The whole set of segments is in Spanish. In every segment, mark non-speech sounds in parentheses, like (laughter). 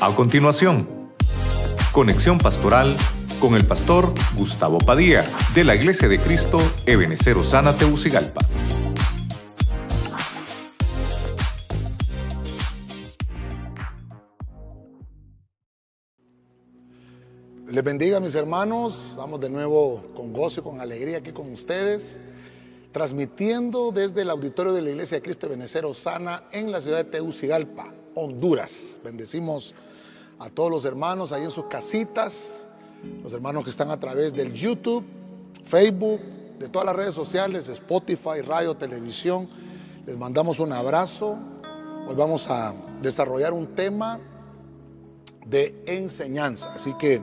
A continuación, conexión pastoral con el pastor Gustavo Padilla de la Iglesia de Cristo Ebenecer Osana Teucigalpa. Les bendiga mis hermanos, estamos de nuevo con gozo y con alegría aquí con ustedes, transmitiendo desde el auditorio de la Iglesia de Cristo de Benecer Osana en la ciudad de Tegucigalpa, Honduras. Bendecimos a todos los hermanos ahí en sus casitas, los hermanos que están a través del YouTube, Facebook, de todas las redes sociales, Spotify, radio, televisión. Les mandamos un abrazo. Hoy vamos a desarrollar un tema de enseñanza, así que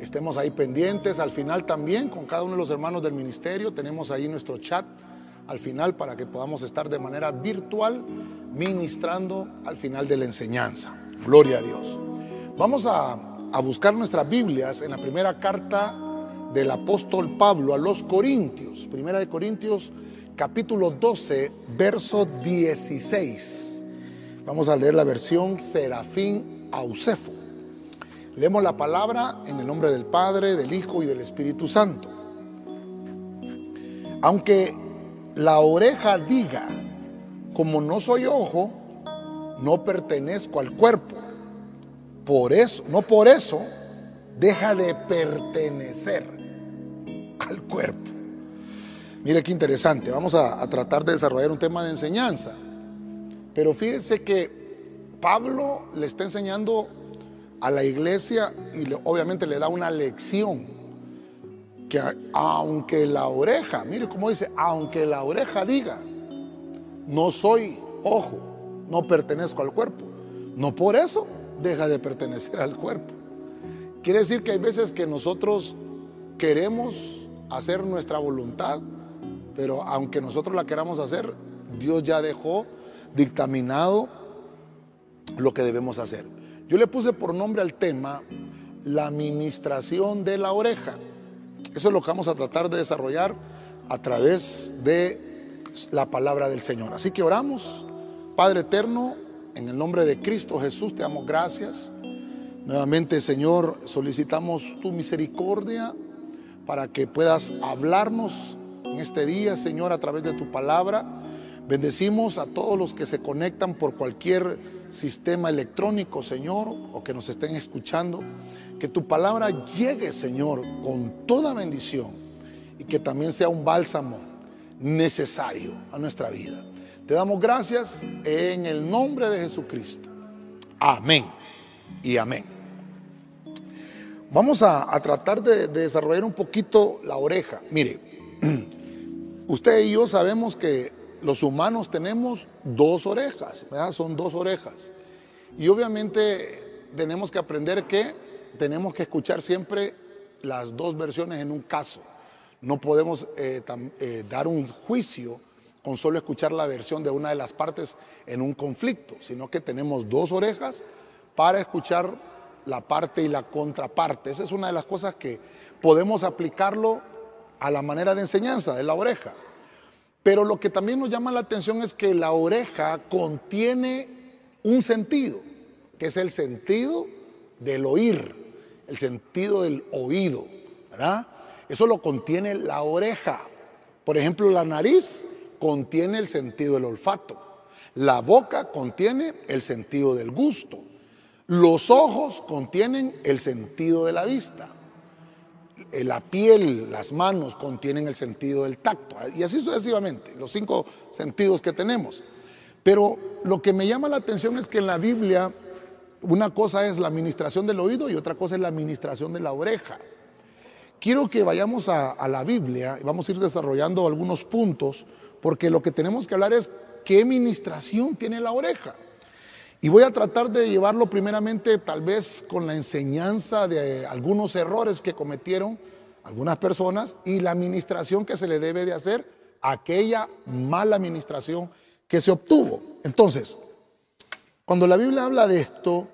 estemos ahí pendientes. Al final también con cada uno de los hermanos del ministerio tenemos ahí nuestro chat al final para que podamos estar de manera virtual ministrando al final de la enseñanza. Gloria a Dios. Vamos a, buscar nuestras Biblias en la primera carta del apóstol Pablo a los Corintios. Primera de Corintios capítulo 12, verso 16. Vamos a leer la versión Serafín Ausefo. Leemos la palabra en el nombre del Padre, del Hijo y del Espíritu Santo. Aunque la oreja diga, como no soy ojo, no pertenezco al cuerpo. Por eso, no por eso, deja de pertenecer al cuerpo. Mire qué interesante, vamos a, tratar de desarrollar un tema de enseñanza. Pero fíjense que Pablo le está enseñando a la iglesia y obviamente le da una lección. Que aunque la oreja, mire cómo dice, aunque la oreja diga, no soy ojo, no pertenezco al cuerpo. No por eso deja de pertenecer al cuerpo. Quiere decir que hay veces que nosotros queremos hacer nuestra voluntad, pero aunque nosotros la queramos hacer, Dios ya dejó dictaminado lo que debemos hacer. Yo le puse por nombre al tema la administración de la oreja. Eso es lo que vamos a tratar de desarrollar a través de la palabra del Señor. Así que oramos. Padre eterno, en el nombre de Cristo Jesús te damos gracias. Nuevamente, Señor, solicitamos tu misericordia para que puedas hablarnos en este día, Señor, a través de tu palabra. Bendecimos a todos los que se conectan por cualquier sistema electrónico, Señor, o que nos estén escuchando. Que tu palabra llegue, Señor, con toda bendición y que también sea un bálsamo necesario a nuestra vida. Te damos gracias en el nombre de Jesucristo. Amén y amén. Vamos a, tratar de, de desarrollar un poquito la oreja. Mire, (clears throat) usted y yo sabemos que los humanos tenemos dos orejas, ¿verdad? son dos orejas. Y obviamente tenemos que aprender que tenemos que escuchar siempre las dos versiones en un caso. No podemos eh, eh, dar un juicio con solo escuchar la versión de una de las partes en un conflicto, sino que tenemos dos orejas para escuchar la parte y la contraparte. Esa es una de las cosas que podemos aplicarlo a la manera de enseñanza de la oreja. Pero lo que también nos llama la atención es que la oreja contiene un sentido, que es el sentido del oír, el sentido del oído, ¿verdad? Eso lo contiene la oreja. Por ejemplo, la nariz contiene el sentido del olfato. La boca contiene el sentido del gusto. Los ojos contienen el sentido de la vista. La piel, las manos contienen el sentido del tacto. Y así sucesivamente, los cinco sentidos que tenemos. Pero lo que me llama la atención es que en la Biblia una cosa es la administración del oído y otra cosa es la administración de la oreja. Quiero que vayamos a, a, la Biblia y vamos a ir desarrollando algunos puntos, porque lo que tenemos que hablar es qué administración tiene la oreja. Y voy a tratar de llevarlo primeramente tal vez con la enseñanza de algunos errores que cometieron algunas personas y la administración que se le debe de hacer a aquella mala administración que se obtuvo. Entonces, cuando la Biblia habla de esto,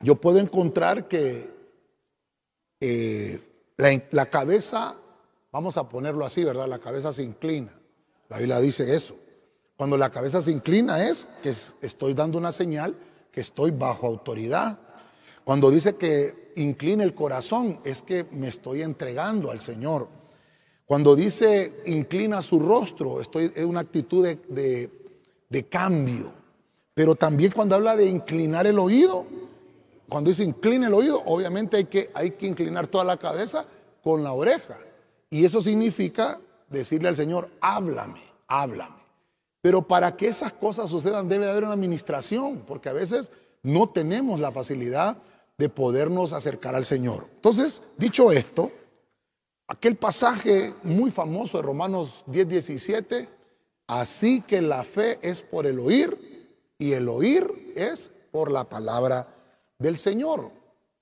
yo puedo encontrar que eh, la, cabeza, vamos a ponerlo así, ¿verdad? La cabeza se inclina. La Biblia dice eso. Cuando la cabeza se inclina es que estoy dando una señal que estoy bajo autoridad. Cuando dice que incline el corazón, es que me estoy entregando al Señor. Cuando dice inclina su rostro, estoy en una actitud de, de cambio. Pero también cuando habla de inclinar el oído, cuando dice incline el oído, obviamente hay que, hay que inclinar toda la cabeza con la oreja. Y eso significa decirle al Señor, háblame, háblame. Pero para que esas cosas sucedan debe haber una administración, porque a veces no tenemos la facilidad de podernos acercar al Señor. Entonces, dicho esto, aquel pasaje muy famoso de Romanos 10, 17, así que la fe es por el oír y el oír es por la palabra del Señor.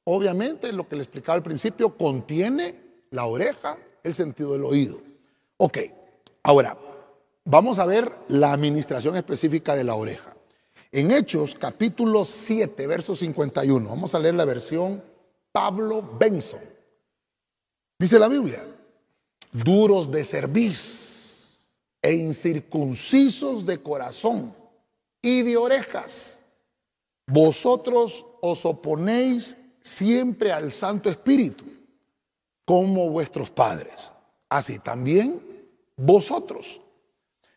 Obviamente, lo que le explicaba al principio, contiene la oreja, el sentido del oído. Ok, ahora, vamos a ver la administración específica de la oreja. En Hechos, capítulo 7, verso 51, vamos a leer la versión Pablo Benson. Dice la Biblia, duros de cerviz e incircuncisos de corazón y de orejas vosotros os oponéis siempre al Santo Espíritu, como vuestros padres. Así también vosotros.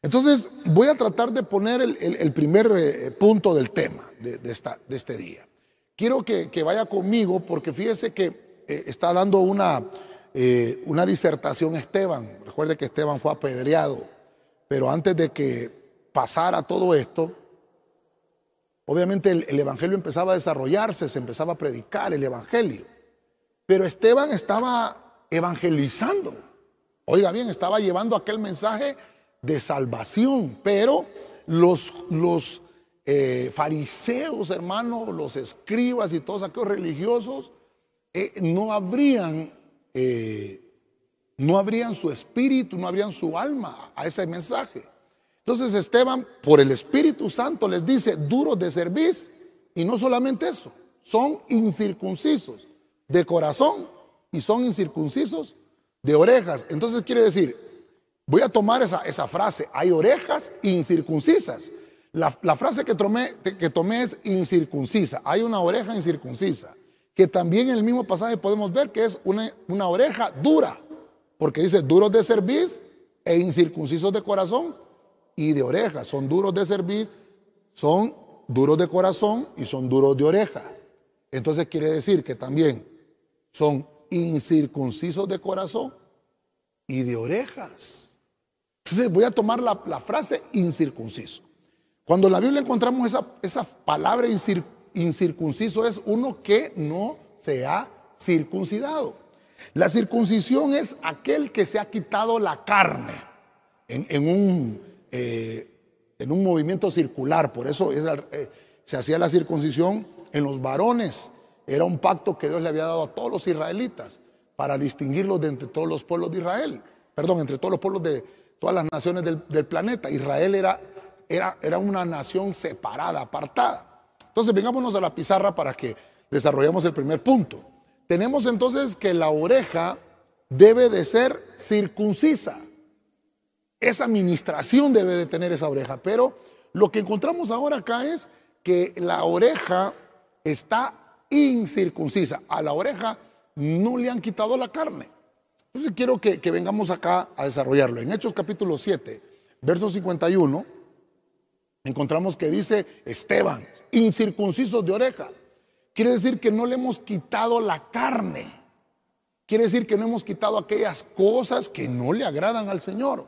Entonces voy a tratar de poner el, primer eh, punto del tema de, esta, de, este día. Quiero que, vaya conmigo porque fíjese que eh, está dando una, eh, una disertación Esteban. Recuerde que Esteban fue apedreado, pero antes de que pasara todo esto, Obviamente el, Evangelio empezaba a desarrollarse, se empezaba a predicar el Evangelio. Pero Esteban estaba evangelizando. Oiga bien, estaba llevando aquel mensaje de salvación, pero los, los eh, fariseos, hermanos, los escribas y todos aquellos religiosos eh, no habrían eh, no abrían su espíritu, no abrían su alma a ese mensaje. Entonces Esteban, por el Espíritu Santo, les dice, duros de servicio, y no solamente eso, son incircuncisos de corazón y son incircuncisos de orejas. Entonces quiere decir, voy a tomar esa, esa frase, hay orejas incircuncisas. La, frase que tomé, que tomé es incircuncisa, hay una oreja incircuncisa, que también en el mismo pasaje podemos ver que es una, una oreja dura, porque dice duros de servicio e incircuncisos de corazón y de oreja. Son duros de servir, son duros de corazón y son duros de oreja. Entonces quiere decir que también son incircuncisos de corazón y de orejas. Entonces voy a tomar la, frase incircunciso. Cuando en la Biblia encontramos esa, esa palabra incircunciso es uno que no se ha circuncidado. La circuncisión es aquel que se ha quitado la carne en un eh, en un movimiento circular, por eso eh, se hacía la circuncisión en los varones. Era un pacto que Dios le había dado a todos los israelitas para distinguirlos de entre todos los pueblos de Israel, perdón, entre todos los pueblos de todas las naciones del, planeta. Israel era, era, era una nación separada, apartada. Entonces, vengámonos a la pizarra para que desarrollemos el primer punto. Tenemos entonces que la oreja debe de ser circuncisa. Esa administración debe de tener esa oreja. Pero lo que encontramos ahora acá es que la oreja está incircuncisa. A la oreja no le han quitado la carne. Entonces quiero que, vengamos acá a desarrollarlo. En Hechos capítulo 7, verso 51, encontramos que dice Esteban, incircuncisos de oreja. Quiere decir que no le hemos quitado la carne. Quiere decir que no hemos quitado aquellas cosas que no le agradan al Señor.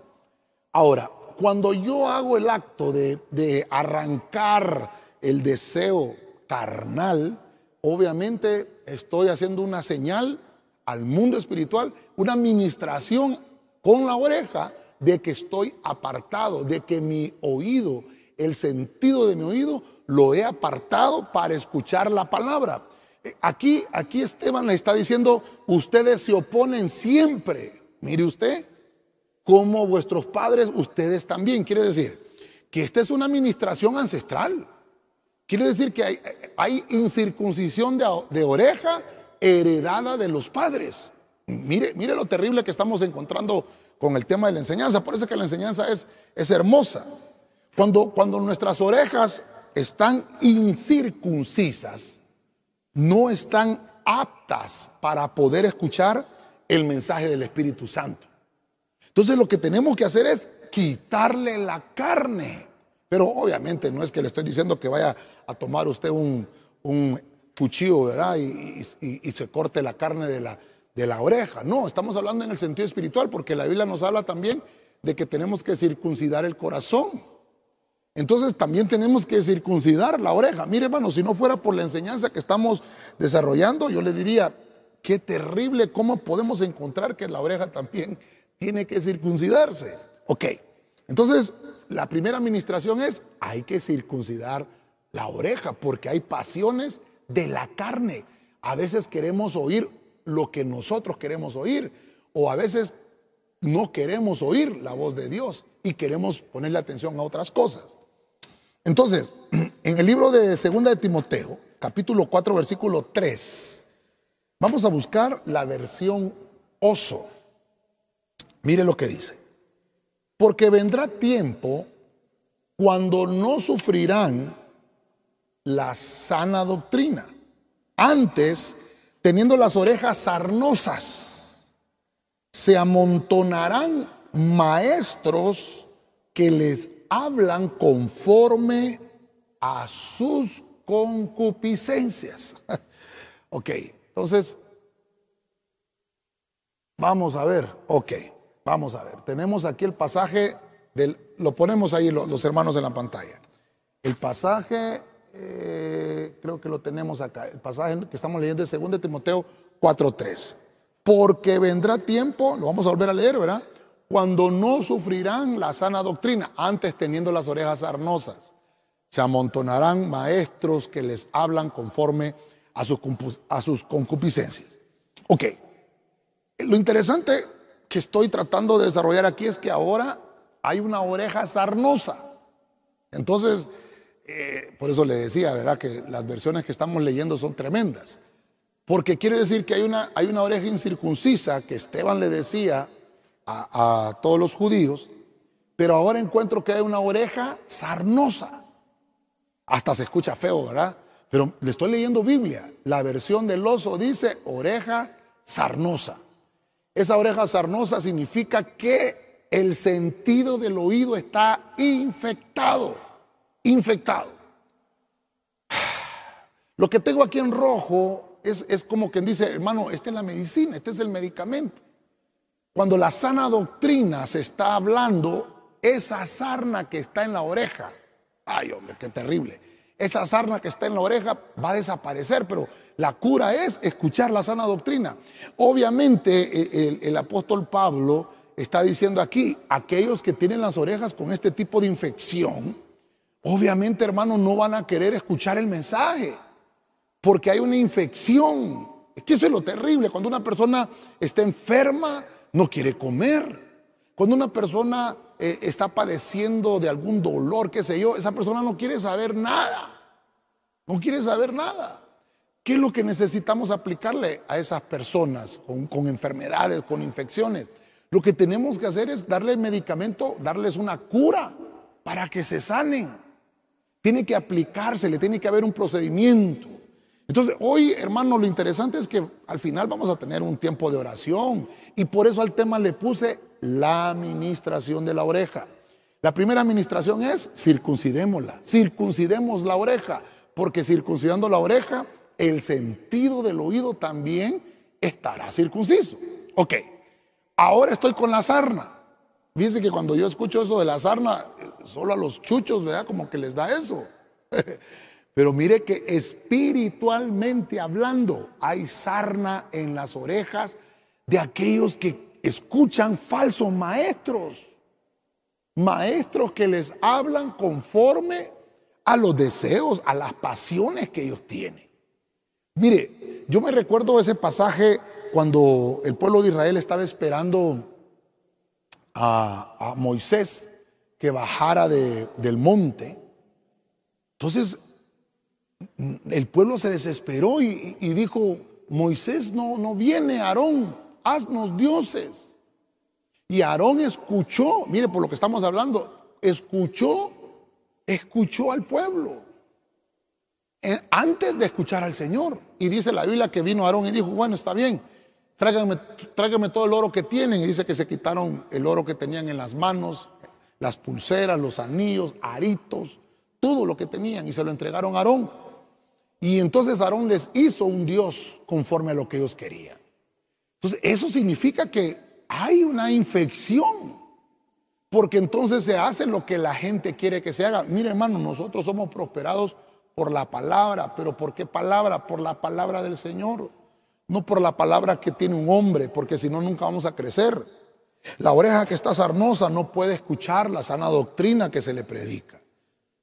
Ahora, cuando yo hago el acto de, arrancar el deseo carnal, obviamente estoy haciendo una señal al mundo espiritual, una administración con la oreja de que estoy apartado, de que mi oído, el sentido de mi oído, lo he apartado para escuchar la palabra. Eh, aquí, aquí Esteban le está diciendo, ustedes se oponen siempre. Mire usted, como vuestros padres, ustedes también. Quiere decir que esta es una administración ancestral. Quiere decir que hay, incircuncisión de, oreja heredada de los padres. Mire, mire lo terrible que estamos encontrando con el tema de la enseñanza. Por eso que la enseñanza es, es hermosa. Cuando, cuando nuestras orejas están incircuncisas, no están aptas para poder escuchar el mensaje del Espíritu Santo. Entonces lo que tenemos que hacer es quitarle la carne. Pero obviamente no es que le estoy diciendo que vaya a tomar usted un, cuchillo, ¿verdad? Y, se corte la carne de la, de la oreja. No, estamos hablando en el sentido espiritual, porque la Biblia nos habla también de que tenemos que circuncidar el corazón. Entonces también tenemos que circuncidar la oreja. Mire, hermano, si no fuera por la enseñanza que estamos desarrollando, yo le diría, qué terrible cómo podemos encontrar que la oreja también tiene que circuncidarse. Ok, entonces la primera administración es, hay que circuncidar la oreja, porque hay pasiones de la carne. A veces queremos oír lo que nosotros queremos oír, o a veces no queremos oír la voz de Dios y queremos ponerle atención a otras cosas. Entonces, (clears throat) en el libro de Segunda de Timoteo, capítulo 4, versículo 3, vamos a buscar la versión oso. Mire lo que dice. Porque vendrá tiempo cuando no sufrirán la sana doctrina. Antes, teniendo las orejas sarnosas, se amontonarán maestros que les hablan conforme a sus concupiscencias. (laughs) ok, entonces, vamos a ver, ok, vamos a ver. Tenemos aquí el pasaje, del, lo ponemos ahí los, hermanos en la pantalla. El pasaje, eh, creo que lo tenemos acá, el pasaje que estamos leyendo de 2 Timoteo 4.3. Porque vendrá tiempo, lo vamos a volver a leer, ¿verdad? cuando no sufrirán la sana doctrina, antes teniendo las orejas arnosas. Se amontonarán maestros que les hablan conforme a sus, a sus concupiscencias. Ok, lo interesante que estoy tratando de desarrollar aquí es que ahora hay una oreja sarnosa. Entonces, eh, por eso le decía, ¿verdad? Que las versiones que estamos leyendo son tremendas. Porque quiere decir que hay una, hay una oreja incircuncisa que Esteban le decía a, todos los judíos, pero ahora encuentro que hay una oreja sarnosa. Hasta se escucha feo, ¿verdad? Pero le estoy leyendo Biblia. La versión del oso dice oreja sarnosa. Esa oreja sarnosa significa que el sentido del oído está infectado. Infectado. (sighs) Lo que tengo aquí en rojo es, es como quien dice, hermano, esta es la medicina, este es el medicamento. Cuando la sana doctrina se está hablando, esa sarna que está en la oreja, ay hombre, qué terrible, esa sarna que está en la oreja va a desaparecer, pero la cura es escuchar la sana doctrina. Obviamente el, el apóstol Pablo está diciendo aquí, aquellos que tienen las orejas con este tipo de infección, obviamente hermanos no van a querer escuchar el mensaje, porque hay una infección. Es que eso es lo terrible, cuando una persona está enferma, no quiere comer. Cuando una persona eh, está padeciendo de algún dolor, qué sé yo, esa persona no quiere saber nada. No quiere saber nada. ¿Qué es lo que necesitamos aplicarle a esas personas con, enfermedades, con infecciones? Lo que tenemos que hacer es darle el medicamento, darles una cura para que se sanen. Tiene que aplicarse, le tiene que haber un procedimiento. Entonces, hoy, hermano, lo interesante es que al final vamos a tener un tiempo de oración y por eso al tema le puse la administración de la oreja. La primera administración es circuncidémosla, circuncidemos la oreja, porque circuncidando la oreja, el sentido del oído también estará circunciso. Ok, ahora estoy con la sarna. Fíjense que cuando yo escucho eso de la sarna, solo a los chuchos, ¿verdad? Como que les da eso. (laughs) Pero mire que espiritualmente hablando hay sarna en las orejas de aquellos que escuchan falsos maestros. Maestros que les hablan conforme a los deseos, a las pasiones que ellos tienen. Mire, yo me recuerdo ese pasaje cuando el pueblo de Israel estaba esperando a, Moisés que bajara del monte. Entonces el pueblo se desesperó y, dijo, Moisés no, no viene, Aarón, haznos dioses. Y Aarón escuchó, mire por lo que estamos hablando, escuchó, escuchó al pueblo. eh, antes de escuchar al Señor. Y dice la Biblia que vino Aarón y dijo, bueno, está bien, tráigame, todo el oro que tienen. Y dice que se quitaron el oro que tenían en las manos, las pulseras, los anillos, aritos, todo lo que tenían y se lo entregaron a Aarón. Y entonces Aarón les hizo un Dios conforme a lo que ellos querían. Entonces, eso significa que hay una infección, porque entonces se hace lo que la gente quiere que se haga. Mire, hermano, nosotros somos prosperados por la palabra, pero ¿por qué palabra? Por la palabra del Señor, no por la palabra que tiene un hombre, porque si no, nunca vamos a crecer. La oreja que está sarnosa no puede escuchar la sana doctrina que se le predica.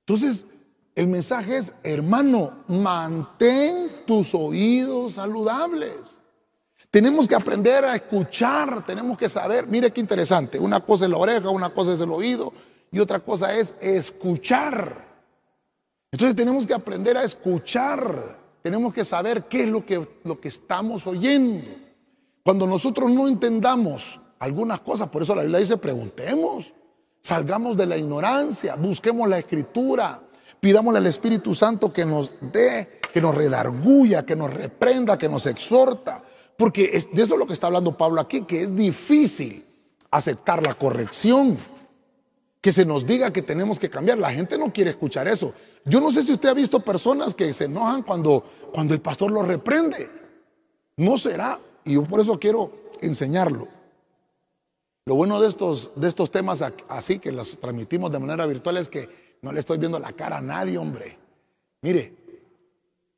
Entonces, el mensaje es, hermano, mantén tus oídos saludables. Tenemos que aprender a escuchar, tenemos que saber, mire qué interesante, una cosa es la oreja, una cosa es el oído y otra cosa es escuchar. Entonces tenemos que aprender a escuchar, tenemos que saber qué es lo que, lo que estamos oyendo. Cuando nosotros no entendamos algunas cosas, por eso la Biblia dice, preguntemos, salgamos de la ignorancia, busquemos la escritura, pidámosle al Espíritu Santo que nos dé, que nos redarguya, que nos reprenda, que nos exhorta. Porque de eso es lo que está hablando Pablo aquí, que es difícil aceptar la corrección, que se nos diga que tenemos que cambiar. La gente no quiere escuchar eso. Yo no sé si usted ha visto personas que se enojan cuando, cuando el pastor los reprende. No será. Y yo por eso quiero enseñarlo. Lo bueno de estos, de estos temas así que los transmitimos de manera virtual es que no le estoy viendo la cara a nadie, hombre. Mire,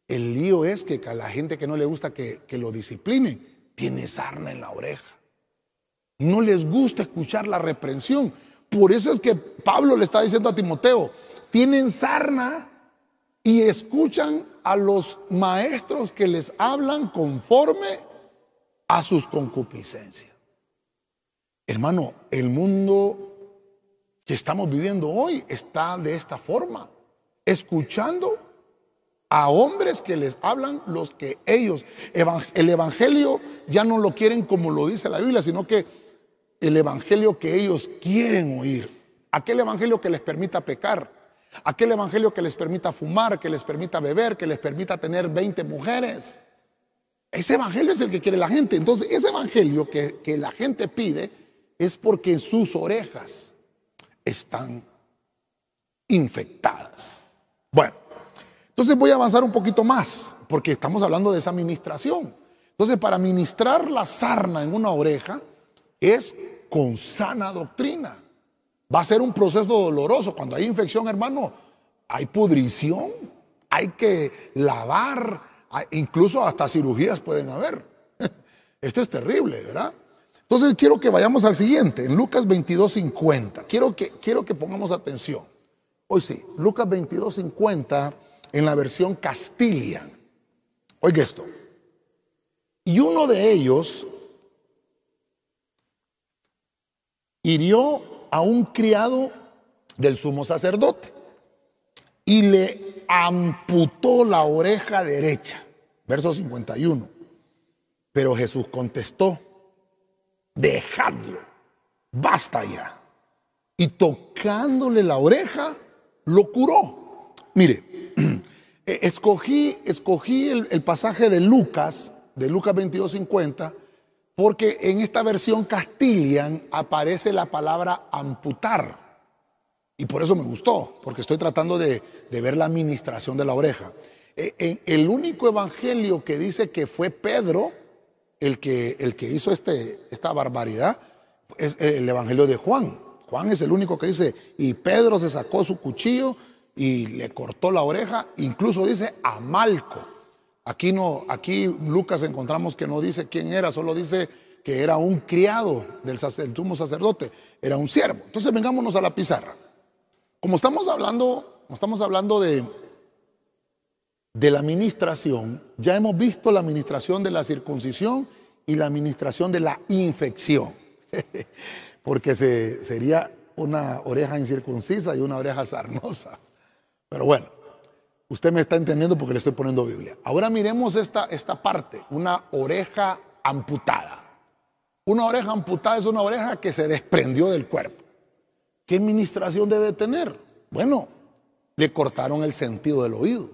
el lío es que a la gente que no le gusta que, lo disciplinen, tiene sarna en la oreja. No les gusta escuchar la reprensión. Por eso es que Pablo le está diciendo a Timoteo, tienen sarna y escuchan a los maestros que les hablan conforme a sus concupiscencias. Hermano, el mundo que estamos viviendo hoy está de esta forma, escuchando a hombres que les hablan los que ellos, el Evangelio ya no lo quieren como lo dice la Biblia, sino que el Evangelio que ellos quieren oír, aquel Evangelio que les permita pecar, aquel Evangelio que les permita fumar, que les permita beber, que les permita tener 20 mujeres. Ese Evangelio es el que quiere la gente. Entonces, ese Evangelio que, que la gente pide es porque sus orejas están infectadas. Bueno, entonces voy a avanzar un poquito más, porque estamos hablando de esa administración. Entonces, para ministrar la sarna en una oreja es con sana doctrina. Va a ser un proceso doloroso. Cuando hay infección, hermano, hay pudrición, hay que lavar, incluso hasta cirugías pueden haber. (laughs) Esto es terrible, ¿verdad? Entonces quiero que vayamos al siguiente, en Lucas 22, 50. Quiero que, quiero que pongamos atención. Hoy sí, Lucas 22, 50 en la versión Castilian. Oiga esto. Y uno de ellos hirió a un criado del sumo sacerdote y le amputó la oreja derecha. Verso 51. Pero Jesús contestó, dejadlo, basta ya. Y tocándole la oreja, lo curó. Mire, (clears throat) Eh, escogí, escogí el, pasaje de Lucas, de Lucas 22.50, porque en esta versión Castilian aparece la palabra amputar. Y por eso me gustó, porque estoy tratando de, ver la administración de la oreja. Eh, el único evangelio que dice que fue Pedro el que, el que hizo este, esta barbaridad es el evangelio de Juan. Juan es el único que dice, y Pedro se sacó su cuchillo y le cortó la oreja, incluso dice a Malco. Aquí no, aquí Lucas encontramos que no dice quién era, solo dice que era un criado del, sumo sacerdote, era un siervo. Entonces vengámonos a la pizarra. Como estamos hablando, como estamos hablando de, de la administración, ya hemos visto la administración de la circuncisión y la administración de la infección, (laughs) porque se, sería una oreja incircuncisa y una oreja sarnosa. Pero bueno, usted me está entendiendo porque le estoy poniendo Biblia. Ahora miremos esta, esta parte, una oreja amputada. Una oreja amputada es una oreja que se desprendió del cuerpo. ¿Qué administración debe tener? Bueno, le cortaron el sentido del oído.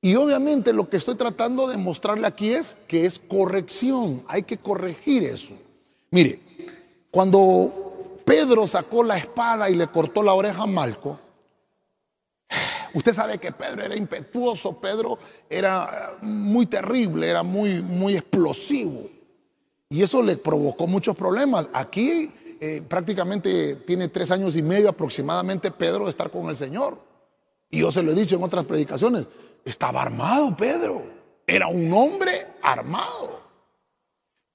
Y obviamente lo que estoy tratando de mostrarle aquí es que es corrección, hay que corregir eso. Mire, cuando Pedro sacó la espada y le cortó la oreja a Malco, usted sabe que Pedro era impetuoso, Pedro era muy terrible, era muy, muy explosivo. Y eso le provocó muchos problemas. Aquí eh, prácticamente tiene tres años y medio aproximadamente Pedro de estar con el Señor. Y yo se lo he dicho en otras predicaciones. Estaba armado Pedro. Era un hombre armado.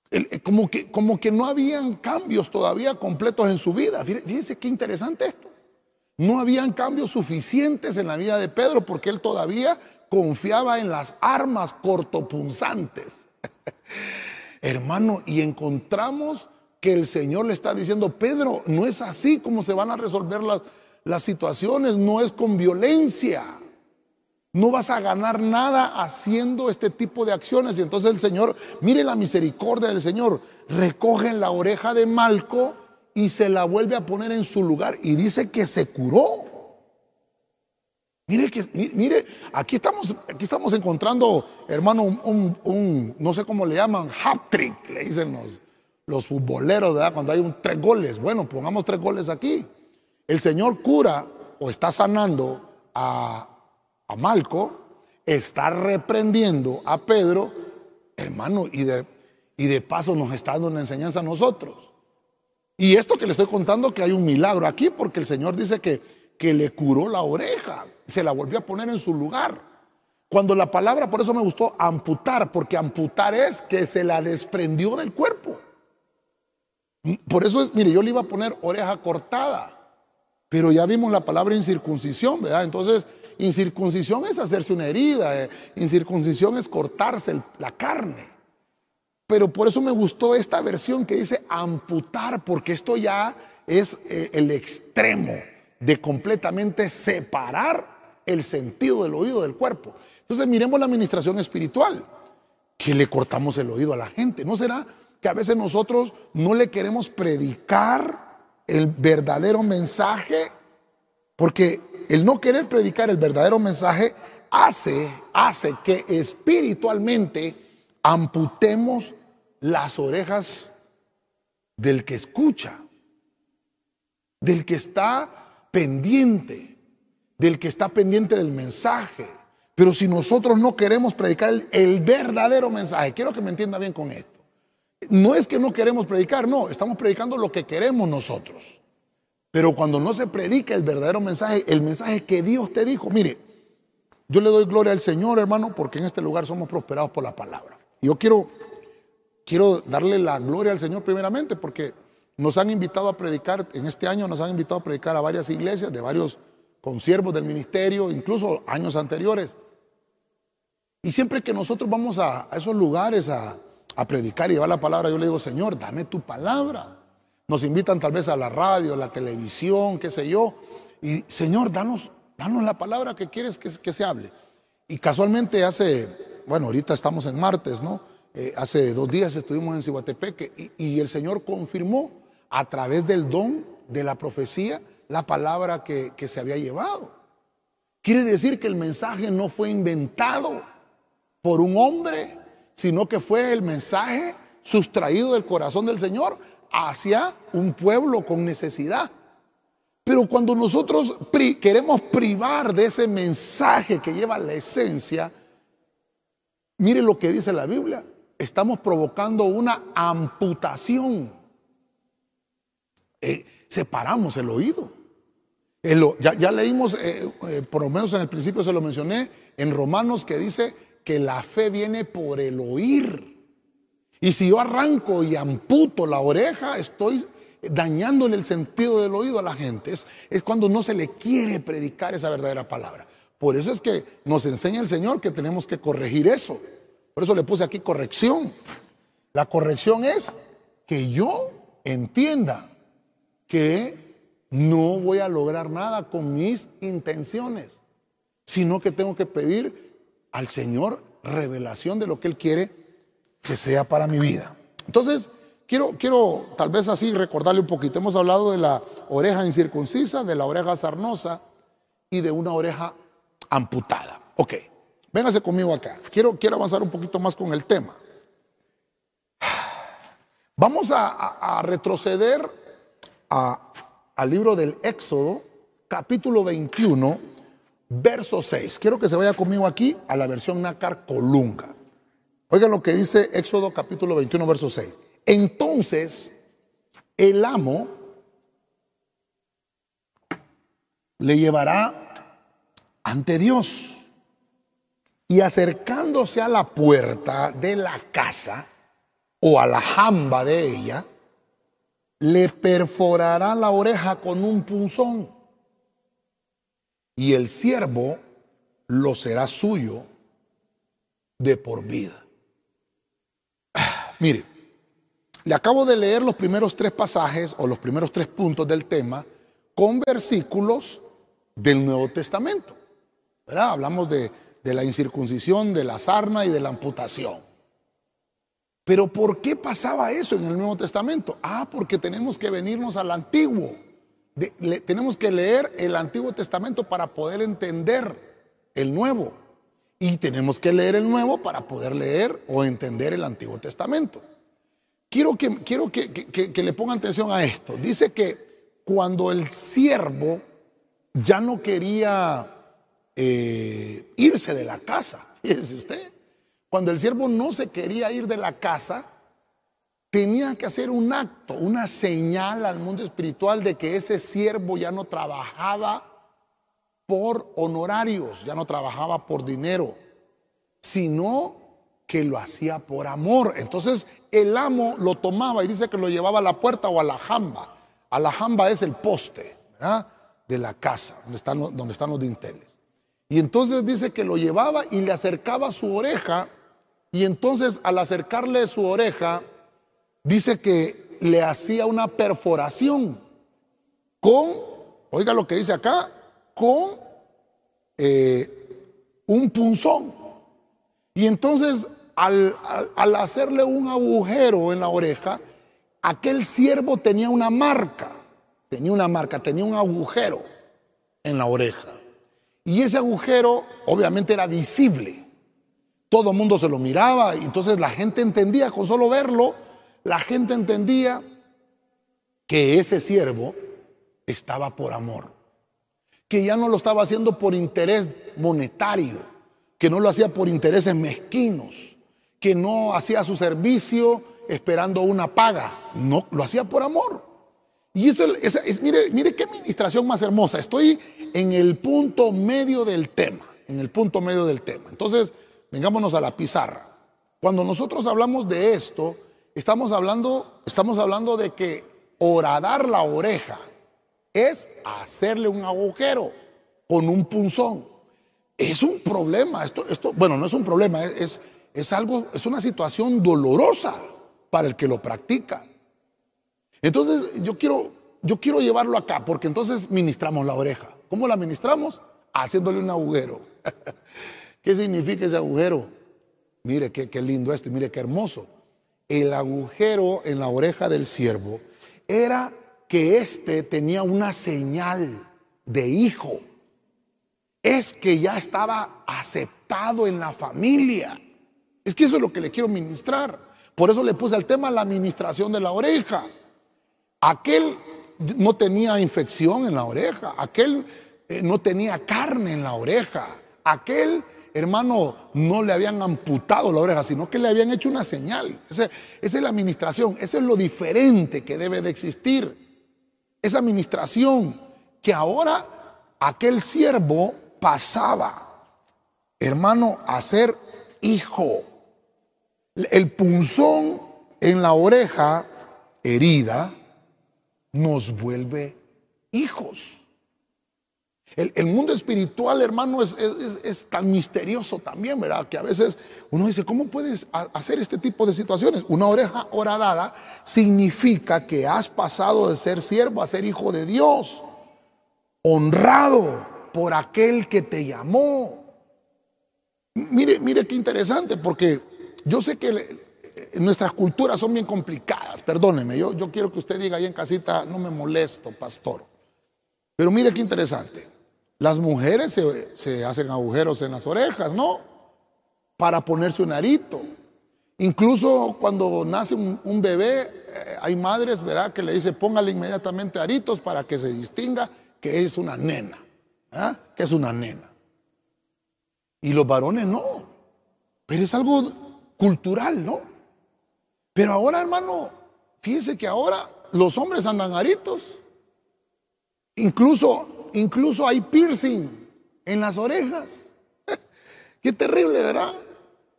Eh, como que, como que no habían cambios todavía completos en su vida. Fíjense qué interesante esto. No habían cambios suficientes en la vida de Pedro porque él todavía confiaba en las armas cortopunzantes. (laughs) Hermano, y encontramos que el Señor le está diciendo, Pedro, no es así como se van a resolver las, las situaciones, no es con violencia. No vas a ganar nada haciendo este tipo de acciones. Y entonces el Señor, mire la misericordia del Señor, recoge la oreja de Malco y se la vuelve a poner en su lugar y dice que se curó. Mire que, mire, aquí estamos, aquí estamos encontrando, hermano, un, no sé cómo le llaman, hat trick, le dicen los, los futboleros, ¿verdad? Cuando hay un, tres goles. Bueno, pongamos tres goles aquí. El Señor cura o está sanando a, a Malco, está reprendiendo a Pedro, hermano, y de, y de paso nos está dando una enseñanza a nosotros. Y esto que le estoy contando, que hay un milagro aquí, porque el Señor dice que, que le curó la oreja, se la volvió a poner en su lugar. Cuando la palabra, por eso me gustó amputar, porque amputar es que se la desprendió del cuerpo. Por eso es, mire, yo le iba a poner oreja cortada, pero ya vimos la palabra incircuncisión, ¿verdad? Entonces, Incircuncisión es hacerse una herida, eh, incircuncisión es cortarse la carne. Pero por eso me gustó esta versión que dice amputar, porque esto ya es eh, el extremo de completamente separar el sentido del oído del cuerpo. Entonces miremos la administración espiritual, que le cortamos el oído a la gente. ¿No será que a veces nosotros no le queremos predicar el verdadero mensaje? Porque el no querer predicar el verdadero mensaje hace, hace que espiritualmente amputemos las orejas del que escucha, del que está pendiente, del que está pendiente del mensaje. Pero si nosotros no queremos predicar el, verdadero mensaje, quiero que me entienda bien con esto. No es que no queremos predicar, no, estamos predicando lo que queremos nosotros. Pero cuando no se predica el verdadero mensaje, el mensaje que Dios te dijo, mire, yo le doy gloria al Señor, hermano, porque en este lugar somos prosperados por la palabra. Yo quiero, quiero darle la gloria al Señor primeramente, porque nos han invitado a predicar, en este año nos han invitado a predicar a varias iglesias, de varios consiervos del ministerio, incluso años anteriores. Y siempre que nosotros vamos a, esos lugares a, predicar y llevar la palabra, yo le digo, Señor, dame tu palabra. Nos invitan tal vez a la radio, a la televisión, qué sé yo. Y Señor, danos, danos la palabra que quieres que, se hable. Y casualmente hace, bueno, ahorita estamos en martes, ¿no? Eh, hace dos días estuvimos en Cihuatepeque y, el Señor confirmó a través del don de la profecía la palabra que, que se había llevado. Quiere decir que el mensaje no fue inventado por un hombre, sino que fue el mensaje sustraído del corazón del Señor hacia un pueblo con necesidad. Pero cuando nosotros queremos privar de ese mensaje que lleva la esencia, mire lo que dice la Biblia, estamos provocando una amputación. Eh, separamos el oído. ya, leímos, eh, eh, por lo menos en el principio se lo mencioné, en Romanos que dice que la fe viene por el oír. Y si yo arranco y amputo la oreja, estoy dañándole el sentido del oído a la gente. Es, es, cuando no se le quiere predicar esa verdadera palabra. Por eso es que nos enseña el Señor que tenemos que corregir eso. Por eso le puse aquí corrección. La corrección es que yo entienda que no voy a lograr nada con mis intenciones, sino que tengo que pedir al Señor revelación de lo que Él quiere que sea para mi vida. Entonces, quiero, quiero tal vez así recordarle un poquito. Hemos hablado de la oreja incircuncisa, de la oreja sarnosa y de una oreja amputada. Ok, véngase conmigo acá. Quiero, quiero avanzar un poquito más con el tema. Vamos a, retroceder al libro del Éxodo, capítulo 21, verso 6. Quiero que se vaya conmigo aquí a la versión Nácar Colunga. Oigan lo que dice Éxodo capítulo 21, verso 6. Entonces, el amo le llevará ante Dios y acercándose a la puerta de la casa o a la jamba de ella, le perforará la oreja con un punzón y el siervo lo será suyo de por vida. (sighs) Mire, le acabo de leer los primeros tres pasajes o los primeros tres puntos del tema con versículos del Nuevo Testamento. Hablamos de, de la incircuncisión, de la sarna y de la amputación. Pero ¿por qué pasaba eso en el Nuevo Testamento? Ah, porque tenemos que venirnos al antiguo. tenemos que leer el Antiguo Testamento para poder entender el Nuevo. Y tenemos que leer el Nuevo para poder leer o entender el Antiguo Testamento. Quiero que, quiero que, que le pongan atención a esto. Dice que cuando el siervo ya no quería eh, irse de la casa. (laughs) Fíjese usted, cuando el siervo no se quería ir de la casa, tenía que hacer un acto, una señal al mundo espiritual de que ese siervo ya no trabajaba por honorarios, ya no trabajaba por dinero, sino que lo hacía por amor. Entonces el amo lo tomaba y dice que lo llevaba a la puerta o a la jamba. A la jamba es el poste de la casa, donde están, donde están los dinteles. Y entonces dice que lo llevaba y le acercaba su oreja. Y entonces al acercarle su oreja, dice que le hacía una perforación con, oiga lo que dice acá, con eh, un punzón. Y entonces al, al hacerle un agujero en la oreja, aquel siervo tenía una marca, tenía una marca, tenía un agujero en la oreja. Y ese agujero obviamente era visible. Todo el mundo se lo miraba y entonces la gente entendía, con solo verlo, la gente entendía que ese siervo estaba por amor, que ya no lo estaba haciendo por interés monetario, que no lo hacía por intereses mezquinos, que no hacía su servicio esperando una paga, no, lo hacía por amor. Y eso es, mire, mire qué administración más hermosa. Estoy en el punto medio del tema, en el punto medio del tema. Entonces, vengámonos a la pizarra. Cuando nosotros hablamos de esto, estamos hablando, estamos hablando de que horadar la oreja es hacerle un agujero con un punzón. Es un problema. Esto, esto, bueno, no es un problema, es, es algo, es una situación dolorosa para el que lo practica. Entonces yo quiero, yo quiero llevarlo acá, porque entonces ministramos la oreja. ¿Cómo la ministramos? Haciéndole un agujero. (laughs) ¿Qué significa ese agujero? Mire qué, qué lindo esto mire qué hermoso. El agujero en la oreja del siervo era que éste tenía una señal de hijo. Es que ya estaba aceptado en la familia. Es que eso es lo que le quiero ministrar. Por eso le puse al tema la administración de la oreja. Aquel no tenía infección en la oreja, aquel eh, no tenía carne en la oreja, aquel hermano no le habían amputado la oreja, sino que le habían hecho una señal. esa es la administración, eso es lo diferente que debe de existir. Esa administración que ahora aquel siervo pasaba, hermano, a ser hijo. El punzón en la oreja herida nos vuelve hijos. El, mundo espiritual, hermano, es, es, tan misterioso también, ¿verdad? Que a veces uno dice, ¿cómo puedes hacer este tipo de situaciones? Una oreja horadada significa que has pasado de ser siervo a ser hijo de Dios, honrado por aquel que te llamó. Mire, mire qué interesante, porque yo sé que nuestras culturas son bien complicadas, perdóneme, yo, quiero que usted diga ahí en casita, no me molesto, pastor. Pero mire qué interesante, las mujeres se, hacen agujeros en las orejas, ¿no? para ponerse un arito. Incluso cuando nace un, bebé, eh, hay madres, ¿verdad?, que le dice póngale inmediatamente aritos para que se distinga que es una nena, ¿ah? que es una nena. Y los varones no. Pero es algo cultural, ¿no? Pero ahora, hermano, fíjese que ahora los hombres andan aritos. Incluso, incluso hay piercing en las orejas. (laughs) Qué terrible, ¿verdad?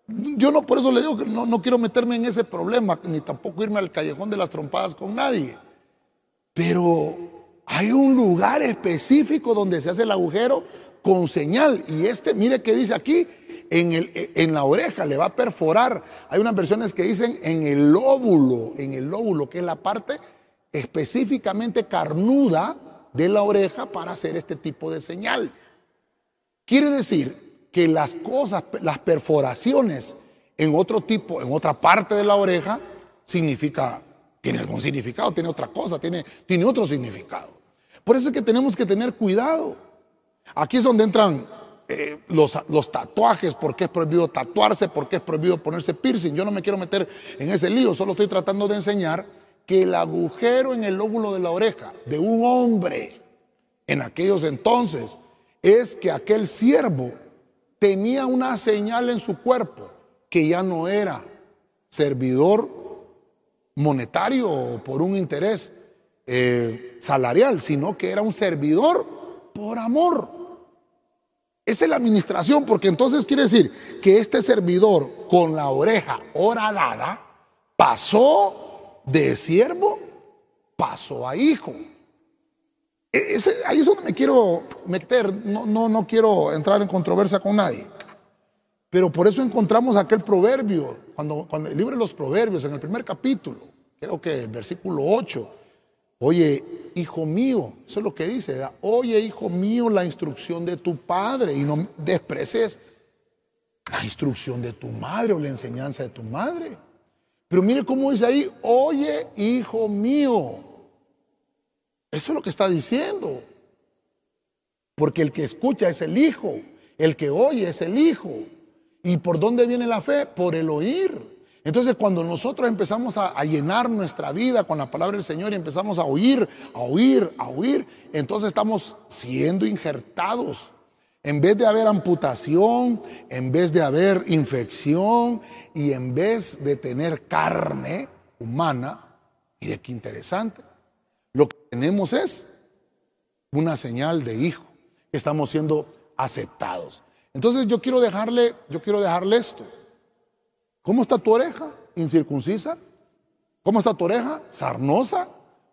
Yo no por eso le digo que no, no quiero meterme en ese problema, ni tampoco irme al callejón de las trompadas con nadie. Pero hay un lugar específico donde se hace el agujero con señal. Y este, mire qué dice aquí, en, el, en la oreja le va a perforar. Hay unas versiones que dicen en el lóbulo, en el lóbulo, que es la parte específicamente carnuda de la oreja para hacer este tipo de señal. Quiere decir que las cosas, las perforaciones en otro tipo, en otra parte de la oreja, significa, tiene algún significado, tiene otra cosa, tiene, tiene otro significado. Por eso es que tenemos que tener cuidado. Aquí es donde entran eh, los, los, tatuajes, por qué es prohibido tatuarse, por qué es prohibido ponerse piercing. Yo no me quiero meter en ese lío, solo estoy tratando de enseñar que el agujero en el lóbulo de la oreja de un hombre en aquellos entonces es que aquel siervo tenía una señal en su cuerpo que ya no era servidor monetario o por un interés eh, salarial, sino que era un servidor por amor. Es la administración, porque entonces quiere decir que este servidor con la oreja horadada pasó de siervo, pasó a hijo. E, ahí es donde me quiero meter, no, no, no quiero entrar en controversia con nadie. Pero por eso encontramos aquel proverbio, cuando, cuando el libro de los proverbios, en el primer capítulo, creo que el versículo 8, Oye, hijo mío, eso es lo que dice, oye, hijo mío, la instrucción de tu padre y no desprecies la instrucción de tu madre o la enseñanza de tu madre. Pero mire cómo dice ahí, oye, hijo mío. Eso es lo que está diciendo. Porque el que escucha es el hijo, el que oye es el hijo. ¿Y por dónde viene la fe? Por el oír. Entonces cuando nosotros empezamos a, llenar nuestra vida con la palabra del Señor y empezamos a oír, a oír, a oír, entonces estamos siendo injertados. En vez de haber amputación, en vez de haber infección y en vez de tener carne humana, mire qué interesante, lo que tenemos es una señal de hijo, que estamos siendo aceptados. Entonces yo quiero dejarle, yo quiero dejarle esto. ¿Cómo está tu oreja? ¿Incircuncisa? ¿Cómo está tu oreja? ¿Sarnosa?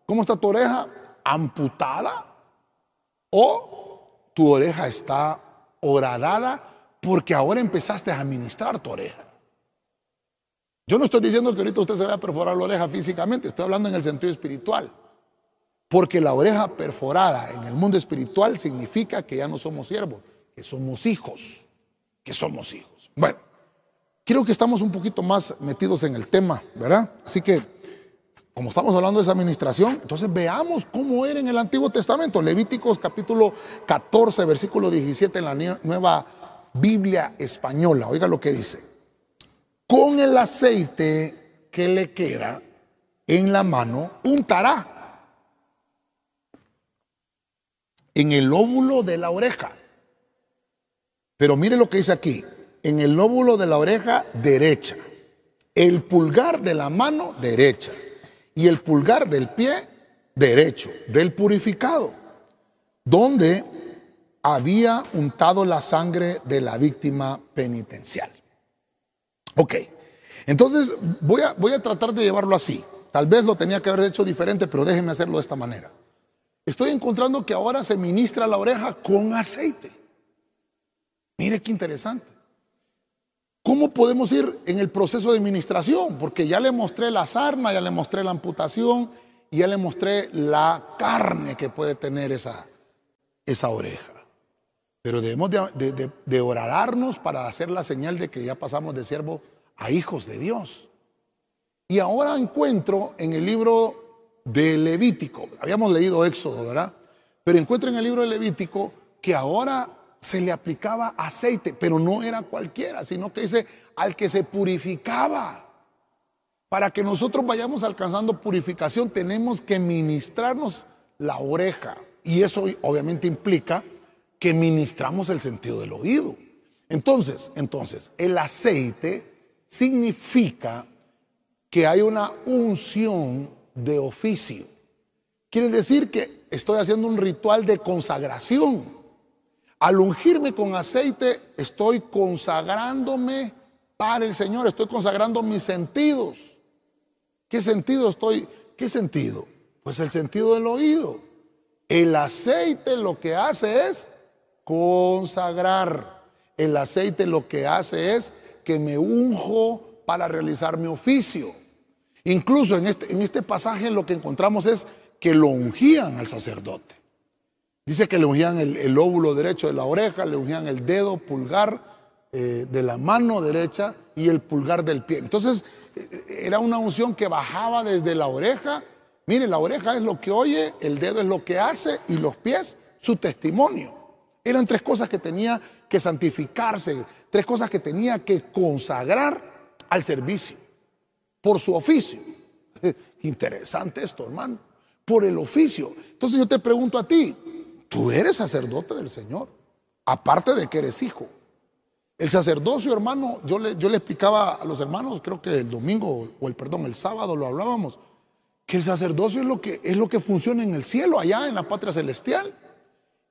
¿Cómo está tu oreja? ¿Amputada? ¿O tu oreja está horadada porque ahora empezaste a administrar tu oreja? Yo no estoy diciendo que ahorita usted se vaya a perforar la oreja físicamente, estoy hablando en el sentido espiritual. Porque la oreja perforada en el mundo espiritual significa que ya no somos siervos, que somos hijos, que somos hijos. Bueno, Creo que estamos un poquito más metidos en el tema, ¿verdad? Así que, como estamos hablando de esa administración, entonces veamos cómo era en el Antiguo Testamento. Levíticos capítulo 14, versículo 17 en la nueva Biblia española. Oiga lo que dice. Con el aceite que le queda en la mano, untará en el óvulo de la oreja. Pero mire lo que dice aquí, en el lóbulo de la oreja derecha, el pulgar de la mano derecha y el pulgar del pie derecho, del purificado, donde había untado la sangre de la víctima penitencial. Ok, entonces voy a, voy a tratar de llevarlo así. Tal vez lo tenía que haber hecho diferente, pero déjenme hacerlo de esta manera. Estoy encontrando que ahora se ministra la oreja con aceite. Mire qué interesante. ¿Cómo podemos ir en el proceso de administración? Porque ya le mostré la sarna, ya le mostré la amputación ya le mostré la carne que puede tener esa, esa oreja. Pero debemos de, de, de orarnos para hacer la señal de que ya pasamos de siervo a hijos de Dios. Y ahora encuentro en el libro de Levítico, habíamos leído Éxodo, ¿verdad? Pero encuentro en el libro de Levítico que ahora se le aplicaba aceite, pero no era cualquiera, sino que dice al que se purificaba. Para que nosotros vayamos alcanzando purificación tenemos que ministrarnos la oreja. Y eso obviamente implica que ministramos el sentido del oído. Entonces, entonces, el aceite significa que hay una unción de oficio. Quiere decir que estoy haciendo un ritual de consagración. Al ungirme con aceite, estoy consagrándome para el Señor, estoy consagrando mis sentidos. ¿Qué sentido estoy? ¿Qué sentido? Pues el sentido del oído. El aceite lo que hace es consagrar. El aceite lo que hace es que me unjo para realizar mi oficio. Incluso en este, en este pasaje lo que encontramos es que lo ungían al sacerdote. Dice que le ungían el, óvulo derecho de la oreja, le ungían el dedo pulgar eh, de la mano derecha y el pulgar del pie. Entonces eh, era una unción que bajaba desde la oreja. Mire, la oreja es lo que oye, el dedo es lo que hace y los pies su testimonio. Eran tres cosas que tenía que santificarse, tres cosas que tenía que consagrar al servicio, por su oficio. (laughs) Interesante esto, hermano por el oficio. Entonces yo te pregunto a ti, tú eres sacerdote del Señor, aparte de que eres hijo. El sacerdocio, hermano, yo le, yo le explicaba a los hermanos, creo que el domingo, o el perdón, el sábado lo hablábamos, que el sacerdocio es lo que, es lo que funciona en el cielo, allá en la patria celestial.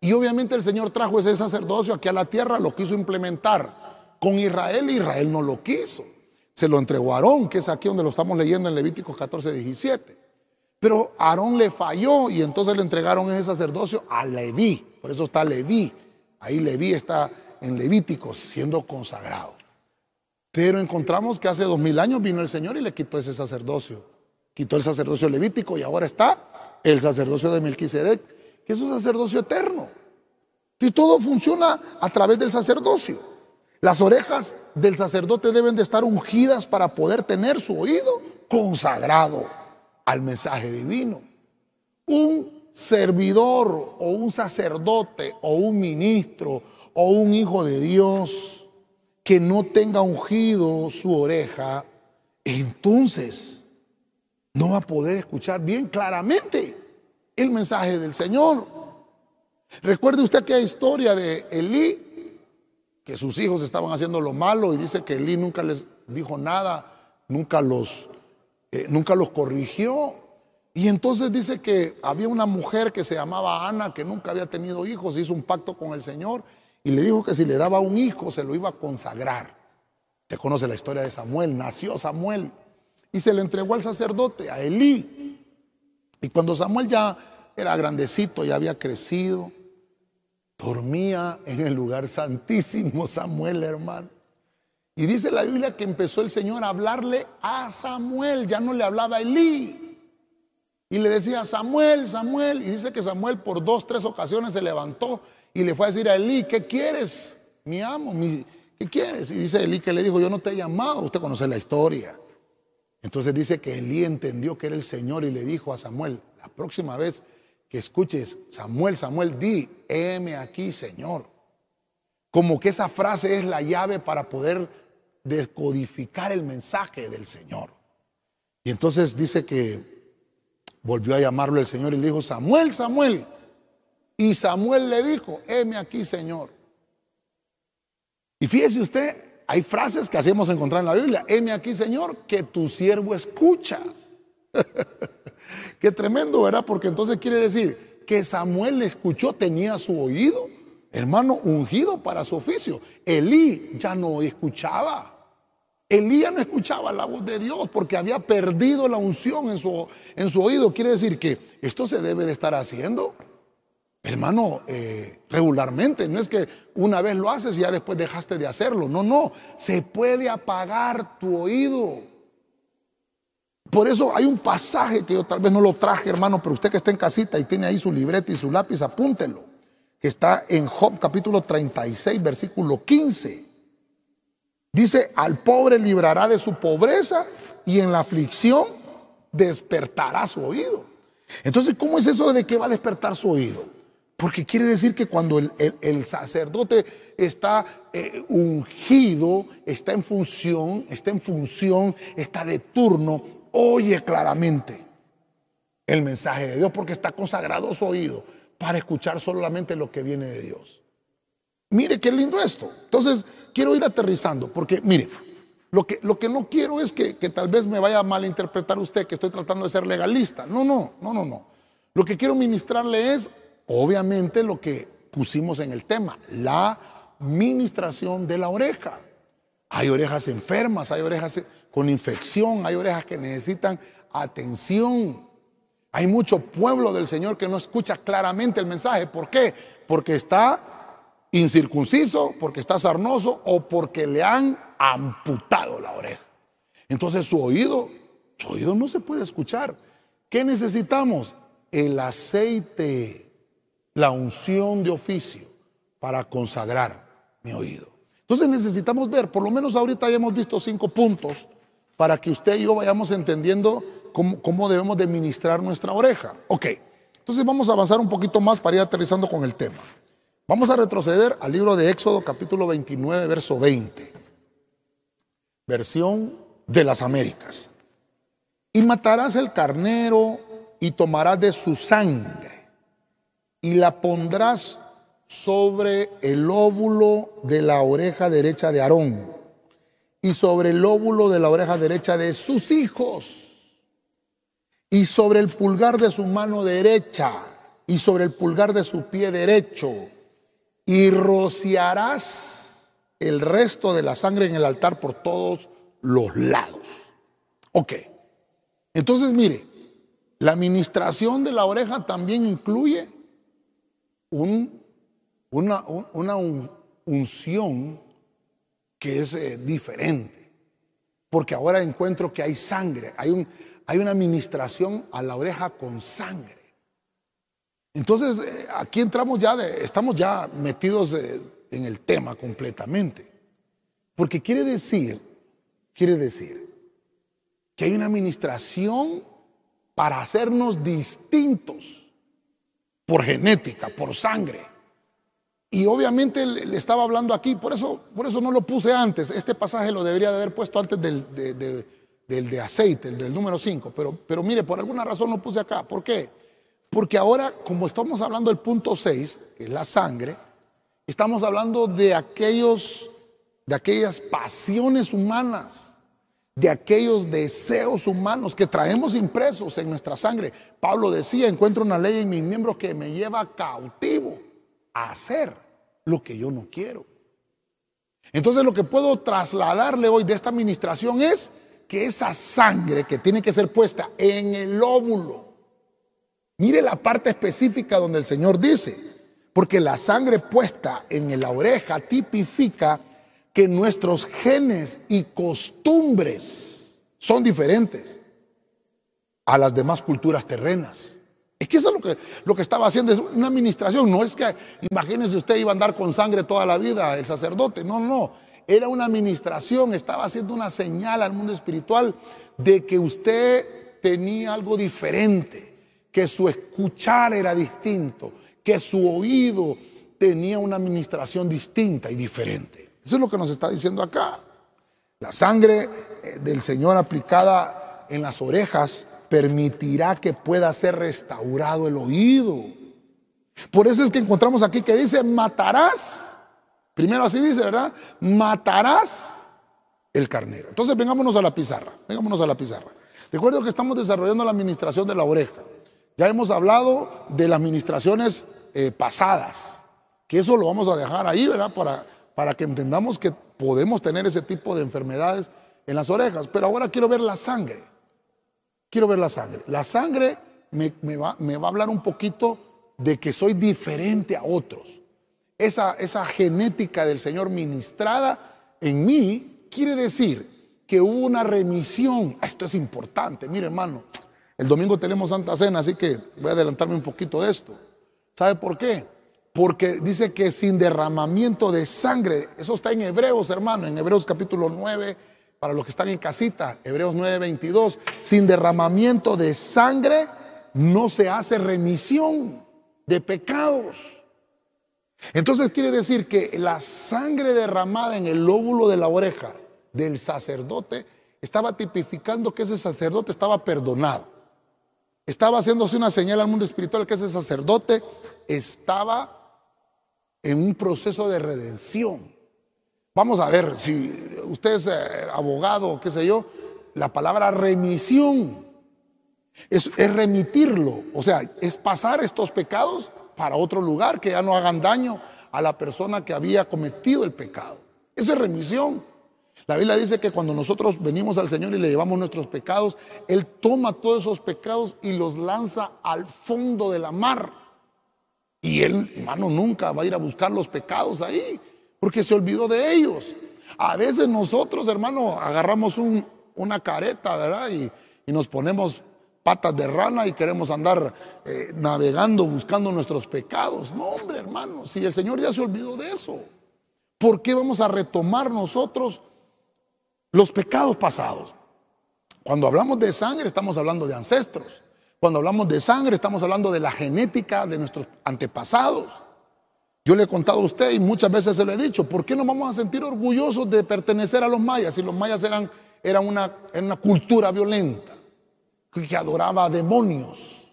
Y obviamente el Señor trajo ese sacerdocio aquí a la tierra, lo quiso implementar con Israel Israel no lo quiso. Se lo entregó a Aarón, que es aquí donde lo estamos leyendo en Levíticos 14, 17. Pero Aarón le falló y entonces le entregaron ese sacerdocio a Leví. Por eso está Leví. Ahí Leví está en Levíticos siendo consagrado. Pero encontramos que hace dos mil años vino el Señor y le quitó ese sacerdocio. Quitó el sacerdocio levítico y ahora está el sacerdocio de Melquisedec, que es un sacerdocio eterno. Y todo funciona a través del sacerdocio. Las orejas del sacerdote deben de estar ungidas para poder tener su oído consagrado al mensaje divino. Un servidor o un sacerdote o un ministro o un hijo de Dios que no tenga ungido su oreja, entonces no va a poder escuchar bien claramente el mensaje del Señor. Recuerde usted aquella historia de Elí, que sus hijos estaban haciendo lo malo y dice que Elí nunca les dijo nada, nunca los eh, nunca los corrigió. Y entonces dice que había una mujer que se llamaba Ana, que nunca había tenido hijos, hizo un pacto con el Señor y le dijo que si le daba un hijo se lo iba a consagrar. Te conoce la historia de Samuel, nació Samuel y se le entregó al sacerdote, a Elí. Y cuando Samuel ya era grandecito, ya había crecido, dormía en el lugar santísimo Samuel, hermano. Y dice la Biblia que empezó el Señor a hablarle a Samuel, ya no le hablaba a Elí. Y le decía, Samuel, Samuel. Y dice que Samuel por dos, tres ocasiones se levantó y le fue a decir a Elí, ¿qué quieres? Mi amo, ¿qué quieres? Y dice Elí que le dijo, yo no te he llamado, usted conoce la historia. Entonces dice que Elí entendió que era el Señor y le dijo a Samuel, la próxima vez que escuches, Samuel, Samuel, di, heme aquí, Señor. Como que esa frase es la llave para poder descodificar el mensaje del Señor. Y entonces dice que volvió a llamarlo el Señor y le dijo, Samuel, Samuel. Y Samuel le dijo, heme aquí, Señor. Y fíjese usted, hay frases que hacemos encontrar en la Biblia, heme aquí, Señor, que tu siervo escucha. (laughs) Qué tremendo, ¿verdad? Porque entonces quiere decir que Samuel le escuchó, tenía su oído, hermano, ungido para su oficio. Elí ya no escuchaba. Elías no escuchaba la voz de Dios porque había perdido la unción en su, en su oído. Quiere decir que esto se debe de estar haciendo, hermano, eh, regularmente. No es que una vez lo haces y ya después dejaste de hacerlo. No, no. Se puede apagar tu oído. Por eso hay un pasaje que yo tal vez no lo traje, hermano, pero usted que está en casita y tiene ahí su libreta y su lápiz, apúntelo. Que está en Job capítulo 36, versículo 15. Dice, al pobre librará de su pobreza y en la aflicción despertará su oído. Entonces, ¿cómo es eso de que va a despertar su oído? Porque quiere decir que cuando el, sacerdote está eh, ungido, está en función, está en función, está de turno, oye claramente el mensaje de Dios porque está consagrado su oído para escuchar solamente lo que viene de Dios. Mire qué lindo esto. Entonces, quiero ir aterrizando porque, mire, lo que, lo que no quiero es que, que tal vez me vaya a malinterpretar usted que estoy tratando de ser legalista. No, no, no, no, no. Lo que quiero ministrarle es obviamente lo que pusimos en el tema, la ministración de la oreja. Hay orejas enfermas, hay orejas con infección, hay orejas que necesitan atención. Hay mucho pueblo del Señor que no escucha claramente el mensaje. ¿Por qué? Porque está incircunciso, porque está sarnoso o porque le han amputado la oreja. Entonces su oído, su oído no se puede escuchar. ¿Qué necesitamos? El aceite la unción de oficio para consagrar mi oído. Entonces necesitamos ver, por lo menos ahorita ya hemos visto cinco puntos para que usted y yo vayamos entendiendo cómo, debemos de ministrar nuestra oreja. Ok, entonces vamos a avanzar un poquito más para ir aterrizando con el tema. Vamos a retroceder al libro de Éxodo capítulo 29, verso 20. Versión de las Américas. Y matarás el carnero y tomarás de su sangre y la pondrás sobre el óvulo de la oreja derecha de Aarón y sobre el óvulo de la oreja derecha de sus hijos y sobre el pulgar de su mano derecha y sobre el pulgar de su pie derecho y rociarás el resto de la sangre en el altar por todos los lados. Ok, entonces mire, la administración de la oreja también incluye un, una, una unción que es eh, diferente. Porque ahora encuentro que hay sangre, hay, un, hay una administración a la oreja con sangre. Entonces, eh, aquí entramos ya, de, estamos ya metidos eh, en el tema completamente. Porque quiere decir, quiere decir que hay una administración para hacernos distintos por genética, por sangre. Y obviamente le estaba hablando aquí, por eso, por eso no lo puse antes. Este pasaje lo debería de haber puesto antes del de, aceite, el del número 5. Pero, pero mire, por alguna razón lo puse acá. ¿Por qué? Porque ahora, como estamos hablando del punto 6, que es la sangre, estamos hablando de aquellos, de aquellas pasiones humanas de aquellos deseos humanos que traemos impresos en nuestra sangre. Pablo decía, encuentro una ley en mis miembros que me lleva cautivo a hacer lo que yo no quiero. Entonces lo que puedo trasladarle hoy de esta administración es que esa sangre que tiene que ser puesta en el óvulo, mire la parte específica donde el Señor dice, porque la sangre puesta en la oreja tipifica que nuestros genes y costumbres son diferentes a las demás culturas terrenas. Es que eso es lo que, lo que estaba haciendo, es una administración. No es que, imagínense usted iba a andar con sangre toda la vida, el sacerdote. No, no. Era una administración, estaba haciendo una señal al mundo espiritual de que usted tenía algo diferente, que su escuchar era distinto, que su oído tenía una administración distinta y diferente. Eso es lo que nos está diciendo acá. La sangre eh, del Señor aplicada en las orejas permitirá que pueda ser restaurado el oído. Por eso es que encontramos aquí que dice, matarás. Primero así dice, ¿verdad? Matarás el carnero. Entonces vengámonos a la pizarra. Vengámonos a la pizarra. Recuerdo que estamos desarrollando la administración de la oreja. Ya hemos hablado de las administraciones eh, pasadas, que eso lo vamos a dejar ahí, ¿verdad? Para para que entendamos que podemos tener ese tipo de enfermedades en las orejas. Pero ahora quiero ver la sangre. Quiero ver la sangre. La sangre me, va, a hablar un poquito de que soy diferente a otros. Esa, esa genética del Señor ministrada en mí quiere decir que hubo una remisión. Esto es importante. Mire, hermano, el domingo tenemos Santa Cena, así que voy a adelantarme un poquito de esto. ¿Sabe por qué? porque dice que sin derramamiento de sangre, eso está en Hebreos, hermano, en Hebreos capítulo 9, para los que están en casita, Hebreos 9, 22, sin derramamiento de sangre no se hace remisión. de pecados. Entonces quiere decir que la sangre derramada en el lóbulo de la oreja del sacerdote estaba tipificando que ese sacerdote estaba perdonado. Estaba haciéndose una señal al mundo espiritual que ese sacerdote estaba en un proceso de redención. Vamos a ver, si usted es eh, abogado, qué sé yo, la palabra remisión es, es remitirlo, o sea, es pasar estos pecados para otro lugar que ya no hagan daño a la persona que había cometido el pecado. Eso es remisión. La Biblia dice que cuando nosotros venimos al Señor y le llevamos nuestros pecados, Él toma todos esos pecados y los lanza al fondo de la mar. Y Él, hermano, nunca va a ir a buscar los pecados ahí, porque se olvidó de ellos. A veces nosotros, hermano, agarramos una careta, ¿verdad? Y, y nos ponemos patas de rana y queremos andar eh, navegando buscando nuestros pecados. No, hombre, hermano, si el Señor ya se olvidó de eso, ¿por qué vamos a retomar nosotros los pecados pasados? Cuando hablamos de sangre estamos hablando de ancestros. Cuando hablamos de sangre estamos hablando de la genética de nuestros antepasados. Yo le he contado a usted y muchas veces se lo he dicho, ¿por qué nos vamos a sentir orgullosos de pertenecer a los mayas si los mayas eran, eran una, eran una cultura violenta? Que adoraba demonios.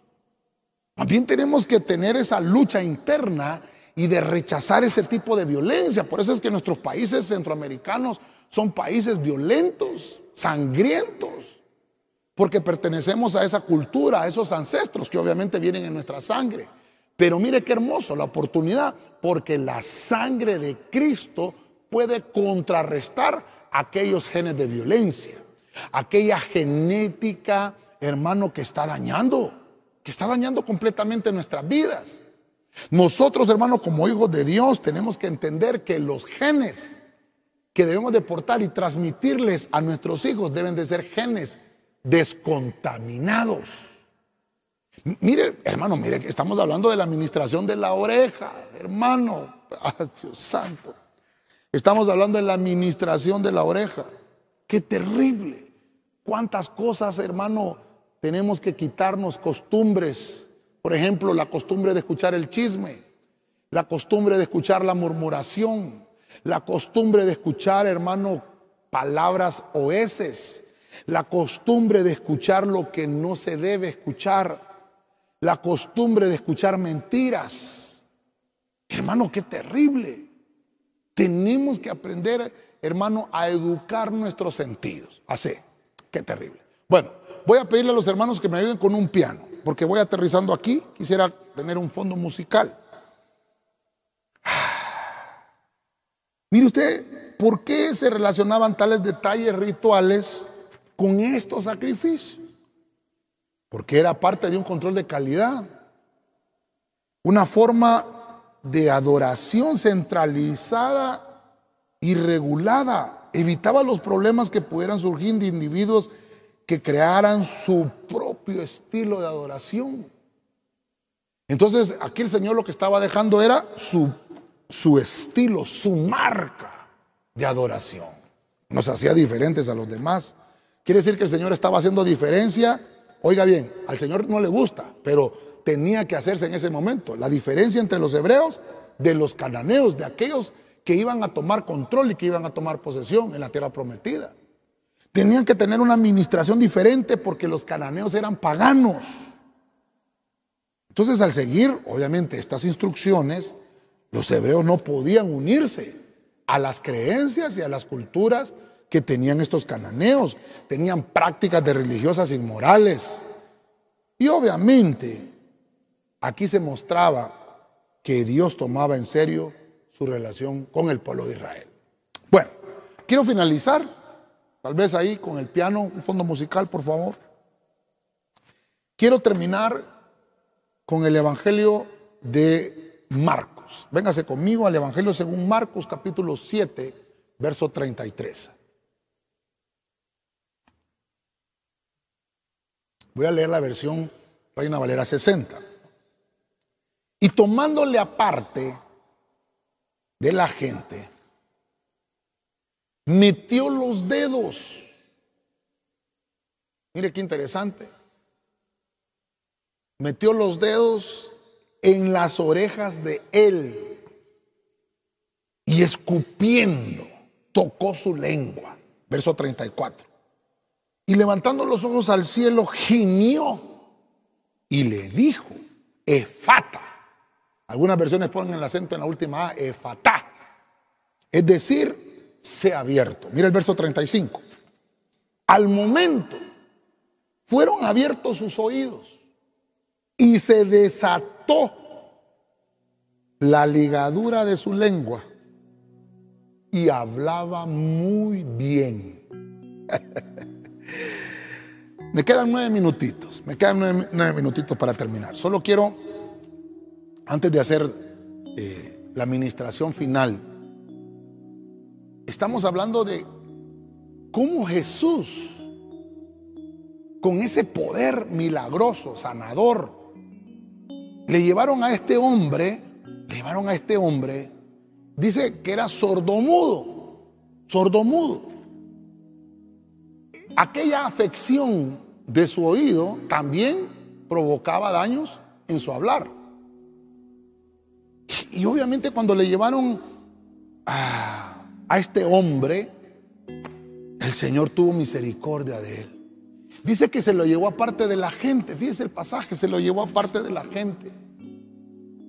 Más bien tenemos que tener esa lucha interna y de rechazar ese tipo de violencia. Por eso es que nuestros países centroamericanos son países violentos, sangrientos, porque pertenecemos a esa cultura, a esos ancestros que obviamente vienen en nuestra sangre. Pero mire qué hermoso la oportunidad, porque la sangre de Cristo puede contrarrestar aquellos genes de violencia, aquella genética hermano, que está dañando, que está dañando completamente nuestras vidas. Nosotros, hermano, como hijos de Dios, tenemos que entender que los genes que debemos de portar y transmitirles a nuestros hijos deben de ser genes descontaminados. Mire, hermano, mire estamos hablando de la administración de la oreja, hermano. Dios santo. Estamos hablando de la administración de la oreja. Qué terrible. Cuántas cosas, hermano, tenemos que quitarnos costumbres. Por ejemplo, la costumbre de escuchar el chisme, la costumbre de escuchar la murmuración, la costumbre de escuchar, hermano, palabras oeces, la costumbre de escuchar lo que no se debe escuchar, la costumbre de escuchar mentiras. Hermano, qué terrible. Tenemos que aprender, hermano, a educar nuestros sentidos. Así, qué terrible. Bueno, Voy a pedirle a los hermanos que me ayuden con un piano, porque voy aterrizando aquí. Quisiera tener un fondo musical. (sighs) Mire usted, ¿por qué se relacionaban tales detalles rituales con estos sacrificios? Porque era parte de un control de calidad, una forma de adoración centralizada y regulada. Evitaba los problemas que pudieran surgir de individuos que crearan su propio estilo de adoración. Entonces aquí el Señor lo que estaba dejando era su, su estilo, su marca de adoración. Nos hacía diferentes a los demás. Quiere decir que el Señor estaba haciendo diferencia. Oiga bien, al Señor no le gusta, pero tenía que hacerse en ese momento. La diferencia entre los hebreos de los cananeos, de aquellos que iban a tomar control y que iban a tomar posesión en la tierra prometida. Tenían que tener una administración diferente porque los cananeos eran paganos. Entonces, al seguir, obviamente, estas instrucciones, los hebreos no podían unirse a las creencias y a las culturas que tenían estos cananeos. Tenían prácticas de religiosas inmorales. Y obviamente, aquí se mostraba que Dios tomaba en serio su relación con el pueblo de Israel. Bueno, quiero finalizar Tal vez ahí con el piano, un fondo musical, por favor. Quiero terminar con el Evangelio de Marcos. Véngase conmigo al Evangelio según Marcos capítulo 7, verso 33. Voy a leer la versión Reina Valera 60. Y tomándole aparte de la gente, metió los dedos. Mire qué interesante. Metió los dedos en las orejas de él y escupiendo tocó su lengua. Verso 34. Y levantando los ojos al cielo, gimió y le dijo, Efata. Algunas versiones ponen el acento en la última Efata. Es decir, sea abierto. Mira el verso 35. Al momento fueron abiertos sus oídos y se desató la ligadura de su lengua y hablaba muy bien. (laughs) me quedan nueve minutitos, me quedan nueve, minutitos para terminar. Solo quiero, antes de hacer eh, la administración final, estamos hablando de cómo Jesús, con ese poder milagroso, sanador, le llevaron a este hombre, le llevaron a este hombre Dice que era sordomudo, sordomudo. Aquella afección de su oído también provocaba daños en su hablar. Y obviamente cuando le llevaron a, a este hombre, el Señor tuvo misericordia de él. Dice que se lo llevó aparte de la gente. Fíjese el pasaje, se lo llevó aparte de la gente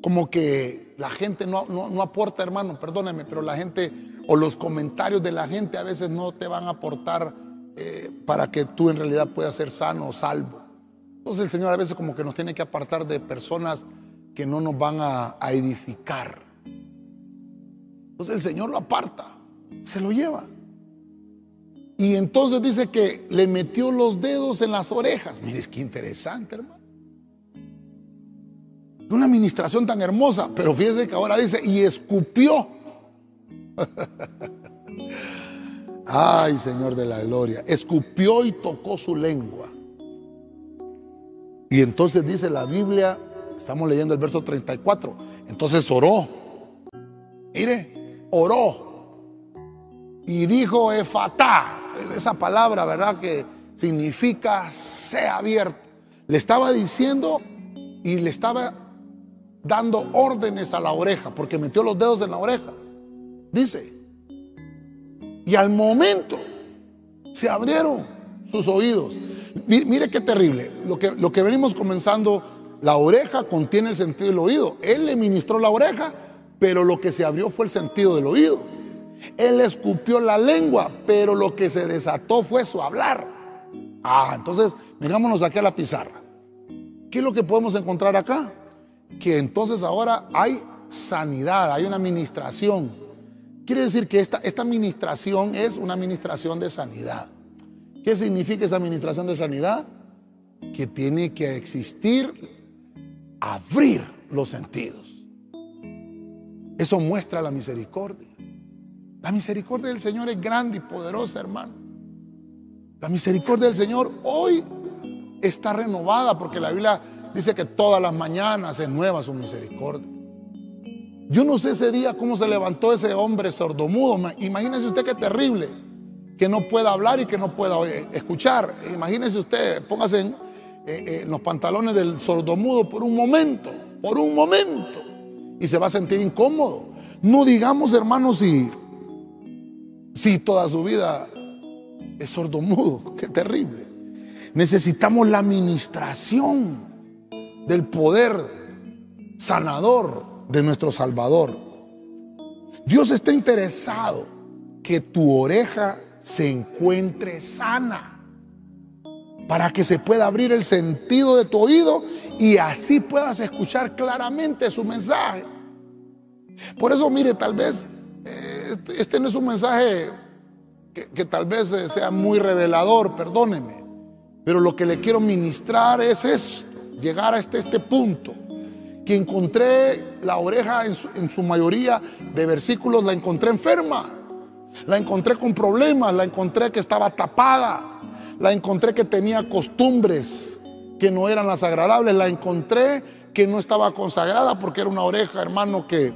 como que la gente no, no, aporta, hermano, perdóneme, pero la gente o los comentarios de la gente a veces no te van a aportar eh, para que tú en realidad puedas ser sano o salvo. Entonces el Señor a veces como que nos tiene que apartar de personas que no nos van a, a edificar. Entonces el Señor lo aparta, se lo lleva. Y entonces dice que le metió los dedos en las orejas. Mire, qué interesante, hermano. Una administración tan hermosa, pero fíjese que ahora dice, y escupió. (laughs) Ay, Señor de la gloria, escupió y tocó su lengua. Y entonces dice la Biblia, estamos leyendo el verso 34, entonces oró. Mire, oró. Y dijo Efatá, esa palabra, ¿verdad? Que significa sea abierto. Le estaba diciendo y le estaba dando órdenes a la oreja, porque metió los dedos en la oreja. Dice, y al momento se abrieron sus oídos. Mire, qué terrible. Lo que, lo que venimos comenzando, la oreja contiene el sentido del oído. Él le ministró la oreja, pero lo que se abrió fue el sentido del oído. Él escupió la lengua, pero lo que se desató fue su hablar. Ah, entonces, vengámonos aquí a la pizarra. ¿Qué es lo que podemos encontrar acá? que entonces ahora hay sanidad, hay una administración. Quiere decir que esta, esta administración es una administración de sanidad. ¿Qué significa esa administración de sanidad? Que tiene que existir, abrir los sentidos. Eso muestra la misericordia. La misericordia del Señor es grande y poderosa, hermano. La misericordia del Señor hoy está renovada porque la Biblia Dice que todas las mañanas es nueva su misericordia. Yo no sé ese día cómo se levantó ese hombre sordomudo. Imagínese usted qué terrible que no pueda hablar y que no pueda escuchar. Imagínese usted, póngase en, eh, eh, en los pantalones del sordomudo por un momento, por un momento, y se va a sentir incómodo. No digamos, hermanos, si, si toda su vida es sordomudo. Qué terrible. Necesitamos la administración del poder sanador de nuestro Salvador. Dios está interesado que tu oreja se encuentre sana para que se pueda abrir el sentido de tu oído y así puedas escuchar claramente su mensaje. Por eso, mire, tal vez este no es un mensaje que, tal vez sea muy revelador, perdóneme, pero lo que le quiero ministrar es esto llegar a este, este punto, que encontré la oreja en su, en su mayoría de versículos, la encontré enferma, la encontré con problemas, la encontré que estaba tapada, la encontré que tenía costumbres que no eran las agradables, la encontré que no estaba consagrada porque era una oreja, hermano, que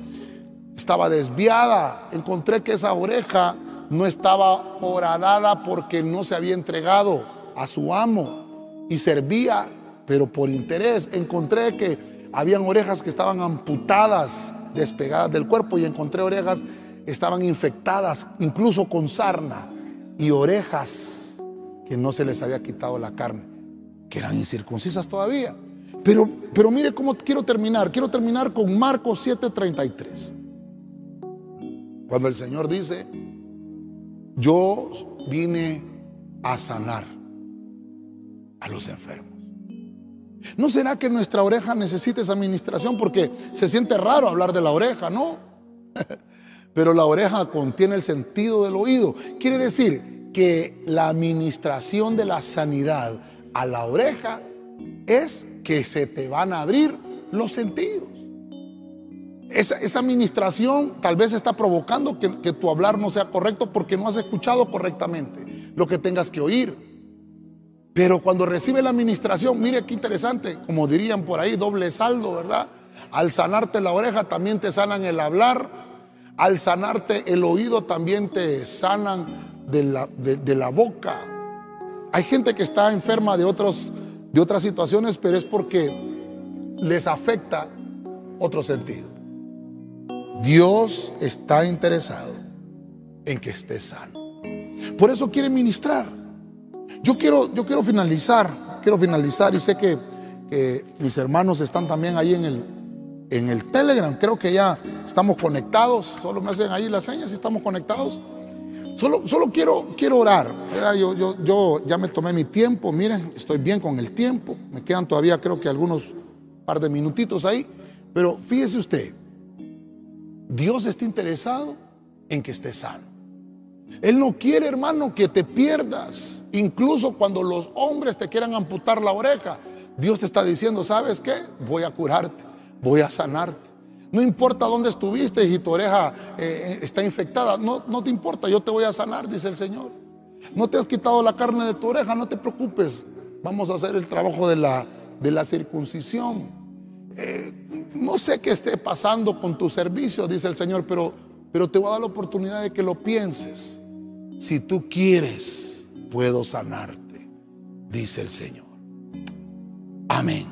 estaba desviada, encontré que esa oreja no estaba horadada porque no se había entregado a su amo y servía pero por interés encontré que habían orejas que estaban amputadas, despegadas del cuerpo y encontré orejas que estaban infectadas, incluso con sarna, y orejas que no se les había quitado la carne, que eran incircuncisas todavía. Pero, pero mire cómo quiero terminar. Quiero terminar con Marcos 7:33. Cuando el Señor dice, yo vine a sanar a los enfermos. ¿No será que nuestra oreja necesita esa administración? Porque se siente raro hablar de la oreja, ¿no? (laughs) Pero la oreja contiene el sentido del oído. Quiere decir que la administración de la sanidad a la oreja es que se te van a abrir los sentidos. Esa, administración tal vez está provocando que, tu hablar no sea correcto porque no has escuchado correctamente lo que tengas que oír. Pero cuando recibe la administración, mire qué interesante, como dirían por ahí, doble saldo, ¿verdad? Al sanarte la oreja también te sanan el hablar, al sanarte el oído también te sanan de la, de la boca. Hay gente que está enferma de otros de otras situaciones, pero es porque les afecta otro sentido. Dios está interesado en que estés sano. Por eso quiere ministrar. Yo quiero, yo quiero finalizar, quiero finalizar y sé que, mis hermanos están también ahí en el, en el Telegram. Creo que ya estamos conectados. Solo me hacen ahí las señas y estamos conectados. Solo, quiero, quiero orar. Yo, yo, yo ya me tomé mi tiempo, miren, estoy bien con el tiempo. Me quedan todavía creo que algunos par de minutitos ahí. Pero fíjese usted, Dios está interesado en que estés sano. Él no quiere, hermano, que te pierdas. Incluso cuando los hombres te quieran amputar la oreja, Dios te está diciendo, ¿sabes qué? Voy a curarte, voy a sanarte. No importa dónde estuviste y tu oreja eh, está infectada, no, no te importa, yo te voy a sanar, dice el Señor. No te has quitado la carne de tu oreja, no te preocupes. Vamos a hacer el trabajo de la, de la circuncisión. Eh, no sé qué esté pasando con tu servicio, dice el Señor, pero, pero te voy a dar la oportunidad de que lo pienses. Si tú quieres, puedo sanarte, dice el Señor. Amén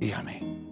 y amén.